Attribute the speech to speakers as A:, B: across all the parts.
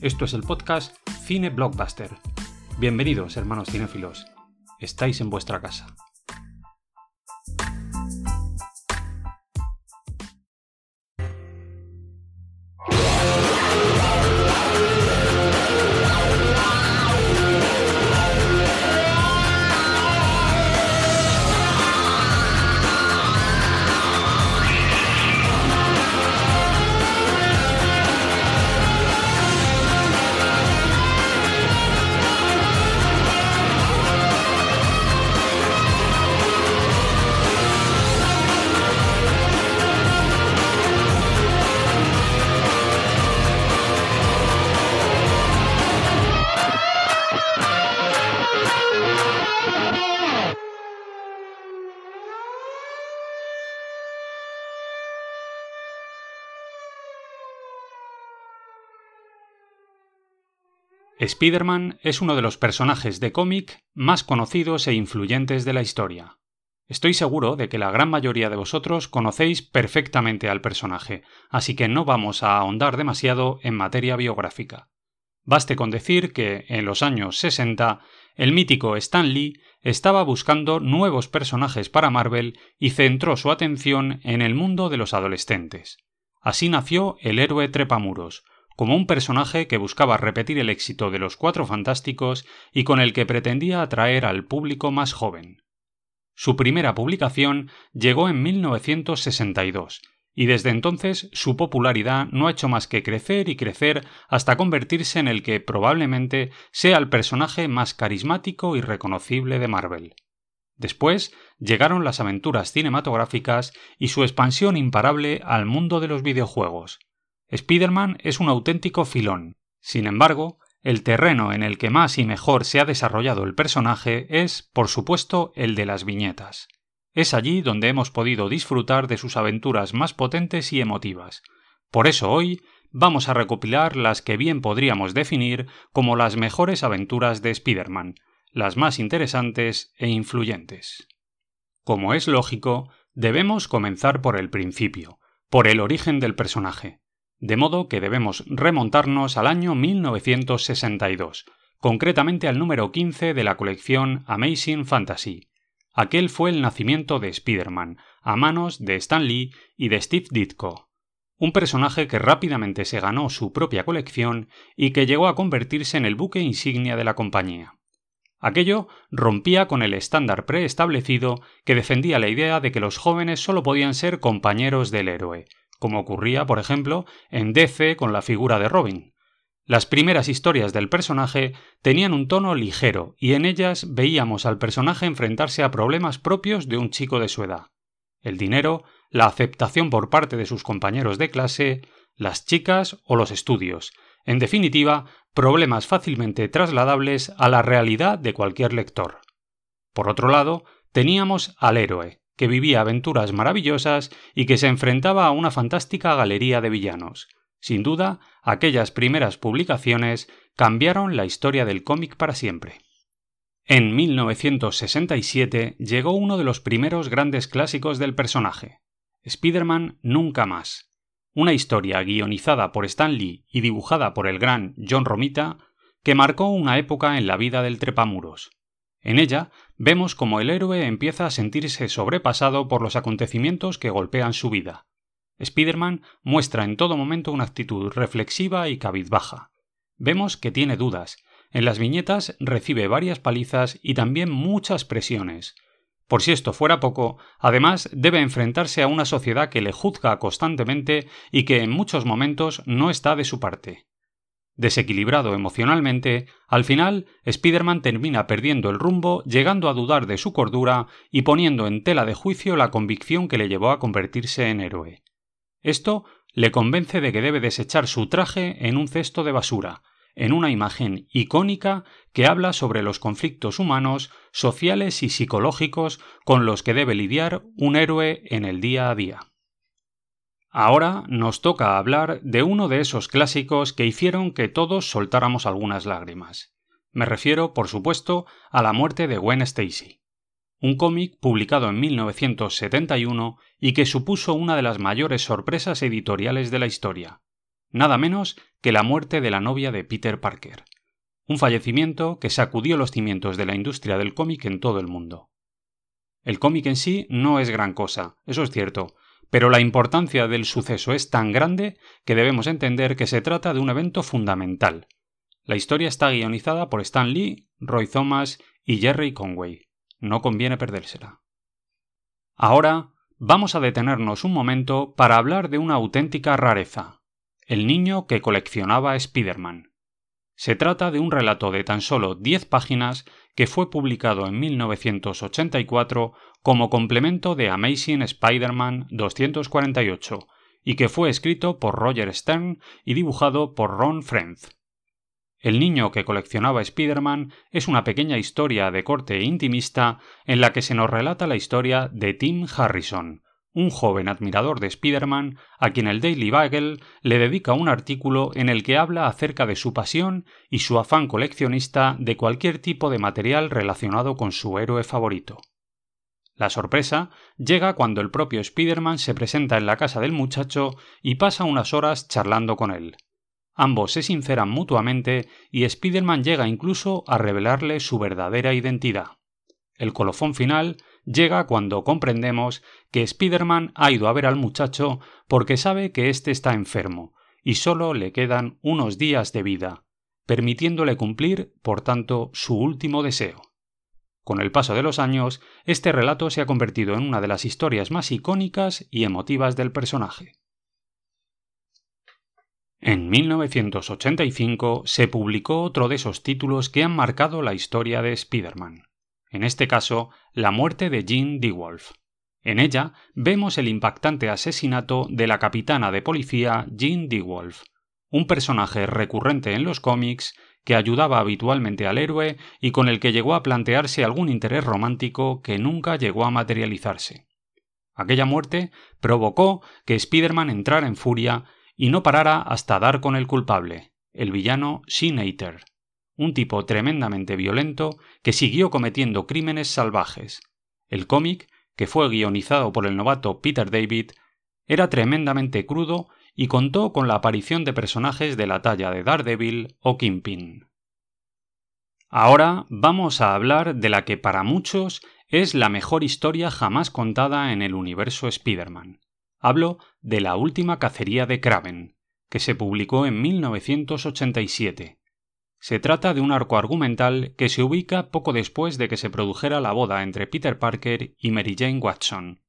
A: Esto es el podcast Cine Blockbuster. Bienvenidos, hermanos cinéfilos. Estáis en vuestra casa. Spider-Man es uno de los personajes de cómic más conocidos e influyentes de la historia. Estoy seguro de que la gran mayoría de vosotros conocéis perfectamente al personaje, así que no vamos a ahondar demasiado en materia biográfica. Baste con decir que, en los años 60, el mítico Stan Lee estaba buscando nuevos personajes para Marvel y centró su atención en el mundo de los adolescentes. Así nació el héroe Trepamuros, como un personaje que buscaba repetir el éxito de los Cuatro Fantásticos y con el que pretendía atraer al público más joven. Su primera publicación llegó en 1962, y desde entonces su popularidad no ha hecho más que crecer y crecer hasta convertirse en el que probablemente sea el personaje más carismático y reconocible de Marvel. Después llegaron las aventuras cinematográficas y su expansión imparable al mundo de los videojuegos, Spider-Man es un auténtico filón. Sin embargo, el terreno en el que más y mejor se ha desarrollado el personaje es, por supuesto, el de las viñetas. Es allí donde hemos podido disfrutar de sus aventuras más potentes y emotivas. Por eso hoy vamos a recopilar las que bien podríamos definir como las mejores aventuras de Spider-Man, las más interesantes e influyentes. Como es lógico, debemos comenzar por el principio, por el origen del personaje de modo que debemos remontarnos al año 1962, concretamente al número 15 de la colección Amazing Fantasy. Aquel fue el nacimiento de Spider-Man, a manos de Stan Lee y de Steve Ditko, un personaje que rápidamente se ganó su propia colección y que llegó a convertirse en el buque insignia de la compañía. Aquello rompía con el estándar preestablecido que defendía la idea de que los jóvenes solo podían ser compañeros del héroe, como ocurría, por ejemplo, en DC con la figura de Robin. Las primeras historias del personaje tenían un tono ligero y en ellas veíamos al personaje enfrentarse a problemas propios de un chico de su edad. El dinero, la aceptación por parte de sus compañeros de clase, las chicas o los estudios. En definitiva, problemas fácilmente trasladables a la realidad de cualquier lector. Por otro lado, teníamos al héroe, que vivía aventuras maravillosas y que se enfrentaba a una fantástica galería de villanos. Sin duda, aquellas primeras publicaciones cambiaron la historia del cómic para siempre. En 1967 llegó uno de los primeros grandes clásicos del personaje, Spider-Man Nunca más, una historia guionizada por Stan Lee y dibujada por el gran John Romita que marcó una época en la vida del trepamuros. En ella vemos como el héroe empieza a sentirse sobrepasado por los acontecimientos que golpean su vida. Spider-Man muestra en todo momento una actitud reflexiva y cabizbaja. Vemos que tiene dudas, En las viñetas recibe varias palizas y también muchas presiones. Por si esto fuera poco, además debe enfrentarse a una sociedad que le juzga constantemente y que en muchos momentos no está de su parte. Desequilibrado emocionalmente, al final Spider-Man termina perdiendo el rumbo, llegando a dudar de su cordura y poniendo en tela de juicio la convicción que le llevó a convertirse en héroe. Esto le convence de que debe desechar su traje en un cesto de basura, en una imagen icónica que habla sobre los conflictos humanos, sociales y psicológicos con los que debe lidiar un héroe en el día a día. Ahora nos toca hablar de uno de esos clásicos que hicieron que todos soltáramos algunas lágrimas. Me refiero, por supuesto, a la muerte de Gwen Stacy. Un cómic publicado en 1971 y que supuso una de las mayores sorpresas editoriales de la historia. Nada menos que la muerte de la novia de Peter Parker. Un fallecimiento que sacudió los cimientos de la industria del cómic en todo el mundo. El cómic en sí no es gran cosa, eso es cierto, pero la importancia del suceso es tan grande que debemos entender que se trata de un evento fundamental. La historia está guionizada por Stan Lee, Roy Thomas y Jerry Conway. No conviene perdérsela. Ahora vamos a detenernos un momento para hablar de una auténtica rareza, el niño que coleccionaba Spider-Man. Se trata de un relato de tan solo 10 páginas que fue publicado en 1984 como complemento de Amazing Spider-Man 248 y que fue escrito por Roger Stern y dibujado por Ron Frenz. El niño que coleccionaba Spider-Man es una pequeña historia de corte intimista en la que se nos relata la historia de Tim Harrison, un joven admirador de Spider-Man a quien el Daily Bugle le dedica un artículo en el que habla acerca de su pasión y su afán coleccionista de cualquier tipo de material relacionado con su héroe favorito. La sorpresa llega cuando el propio Spider-Man se presenta en la casa del muchacho y pasa unas horas charlando con él. Ambos se sinceran mutuamente y Spider-Man llega incluso a revelarle su verdadera identidad. El colofón final llega cuando comprendemos que Spider-Man ha ido a ver al muchacho porque sabe que éste está enfermo y solo le quedan unos días de vida, permitiéndole cumplir, por tanto, su último deseo. Con el paso de los años, este relato se ha convertido en una de las historias más icónicas y emotivas del personaje. En 1985 se publicó otro de esos títulos que han marcado la historia de Spider-Man en este caso, la muerte de Jean DeWolf. En ella vemos el impactante asesinato de la capitana de policía Jean DeWolf, un personaje recurrente en los cómics que ayudaba habitualmente al héroe y con el que llegó a plantearse algún interés romántico que nunca llegó a materializarse. Aquella muerte provocó que Spider-Man entrara en furia y no parara hasta dar con el culpable, el villano Sin un tipo tremendamente violento que siguió cometiendo crímenes salvajes. El cómic, que fue guionizado por el novato Peter David, era tremendamente crudo y contó con la aparición de personajes de la talla de Daredevil o Kingpin. Ahora vamos a hablar de la que para muchos es la mejor historia jamás contada en el universo Spider-Man. Hablo de La última cacería de Kraven, que se publicó en 1987 se trata de un arco argumental que se ubica poco después de que se produjera la boda entre Peter Parker y Mary Jane Watson.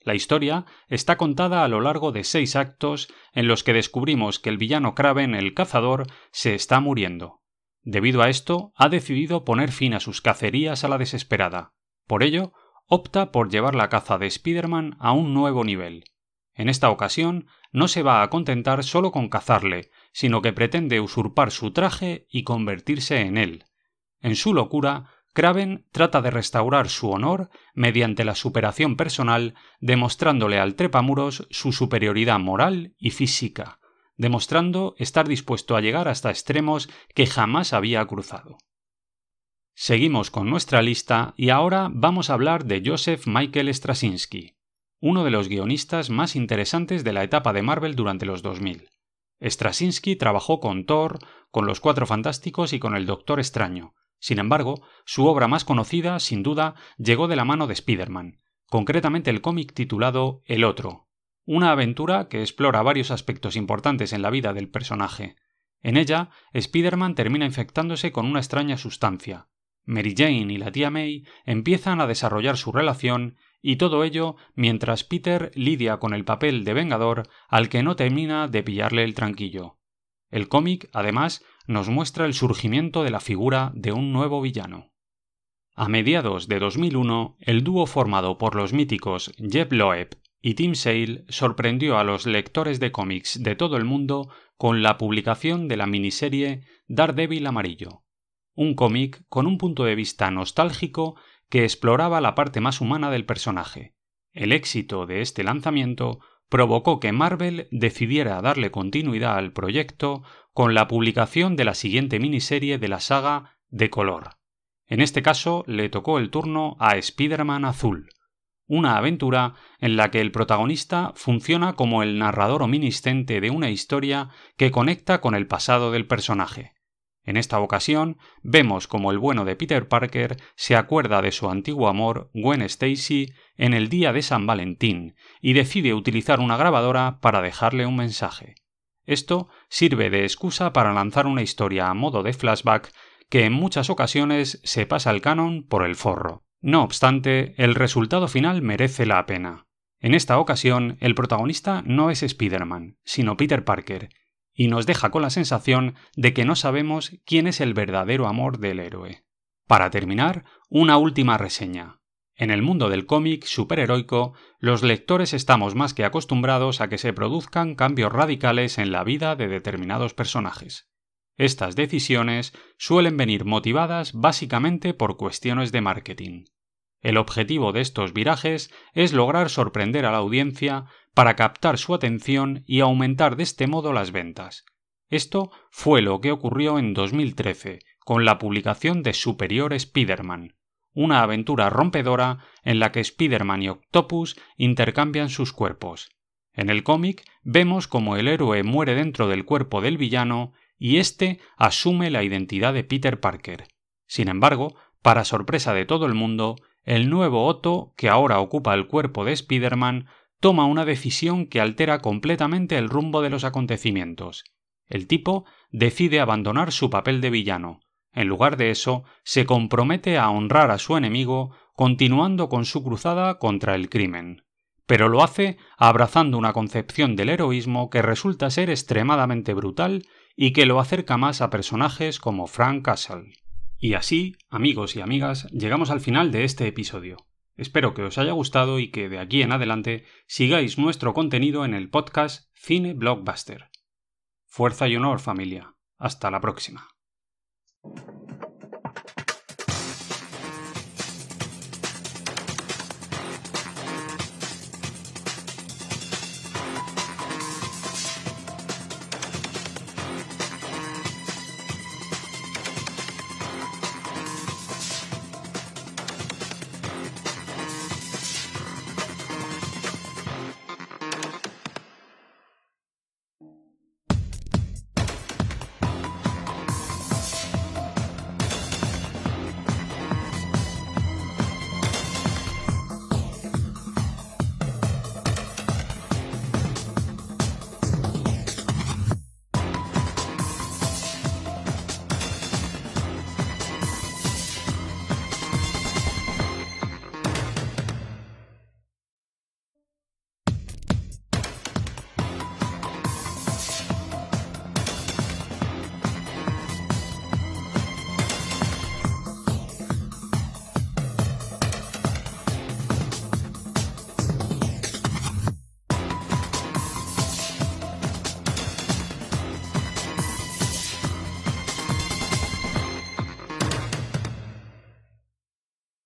A: La historia está contada a lo largo de seis actos en los que descubrimos que el villano Kraven el cazador se está muriendo. Debido a esto, ha decidido poner fin a sus cacerías a la desesperada. Por ello, opta por llevar la caza de Spider-Man a un nuevo nivel. En esta ocasión, no se va a contentar solo con cazarle, sino que pretende usurpar su traje y convertirse en él. En su locura, Kraven trata de restaurar su honor mediante la superación personal, demostrándole al trepamuros su superioridad moral y física, demostrando estar dispuesto a llegar hasta extremos que jamás había cruzado. Seguimos con nuestra lista y ahora vamos a hablar de Joseph Michael Straczynski, uno de los guionistas más interesantes de la etapa de Marvel durante los 2000. Straczynski trabajó con Thor, con los Cuatro Fantásticos y con el Doctor Extraño. Sin embargo, su obra más conocida, sin duda, llegó de la mano de Spider-Man, concretamente el cómic titulado El Otro, una aventura que explora varios aspectos importantes en la vida del personaje. En ella, Spider-Man termina infectándose con una extraña sustancia. Mary Jane y la tía May empiezan a desarrollar su relación y todo ello mientras Peter lidia con el papel de Vengador al que no termina de pillarle el tranquillo. El cómic, además, nos muestra el surgimiento de la figura de un nuevo villano. A mediados de 2001, el dúo formado por los míticos Jeb Loeb y Tim Sale sorprendió a los lectores de cómics de todo el mundo con la publicación de la miniserie Daredevil Amarillo, un cómic con un punto de vista nostálgico que exploraba la parte más humana del personaje. El éxito de este lanzamiento provocó que Marvel decidiera darle continuidad al proyecto con la publicación de la siguiente miniserie de la saga de color. En este caso le tocó el turno a Spider-Man Azul, una aventura en la que el protagonista funciona como el narrador ominiscente de una historia que conecta con el pasado del personaje. En esta ocasión, vemos como el bueno de Peter Parker se acuerda de su antiguo amor, Gwen Stacy, en el día de San Valentín y decide utilizar una grabadora para dejarle un mensaje. Esto sirve de excusa para lanzar una historia a modo de flashback que en muchas ocasiones se pasa el canon por el forro. No obstante, el resultado final merece la pena. En esta ocasión, el protagonista no es Spider-Man, sino Peter Parker, y nos deja con la sensación de que no sabemos quién es el verdadero amor del héroe. Para terminar, una última reseña. En el mundo del cómic superheroico, los lectores estamos más que acostumbrados a que se produzcan cambios radicales en la vida de determinados personajes. Estas decisiones suelen venir motivadas básicamente por cuestiones de marketing. El objetivo de estos virajes es lograr sorprender a la audiencia para captar su atención y aumentar de este modo las ventas. Esto fue lo que ocurrió en 2013 con la publicación de Superior Spider-Man, una aventura rompedora en la que Spider-Man y Octopus intercambian sus cuerpos. En el cómic vemos como el héroe muere dentro del cuerpo del villano y éste asume la identidad de Peter Parker. Sin embargo, para sorpresa de todo el mundo, el nuevo Otto, que ahora ocupa el cuerpo de Spider-Man, toma una decisión que altera completamente el rumbo de los acontecimientos. El tipo decide abandonar su papel de villano. En lugar de eso, se compromete a honrar a su enemigo, continuando con su cruzada contra el crimen. Pero lo hace abrazando una concepción del heroísmo que resulta ser extremadamente brutal y que lo acerca más a personajes como Frank Castle. Y así, amigos y amigas, llegamos al final de este episodio. Espero que os haya gustado y que de aquí en adelante sigáis nuestro contenido en el podcast Cine Blockbuster. Fuerza y honor, familia. Hasta la próxima.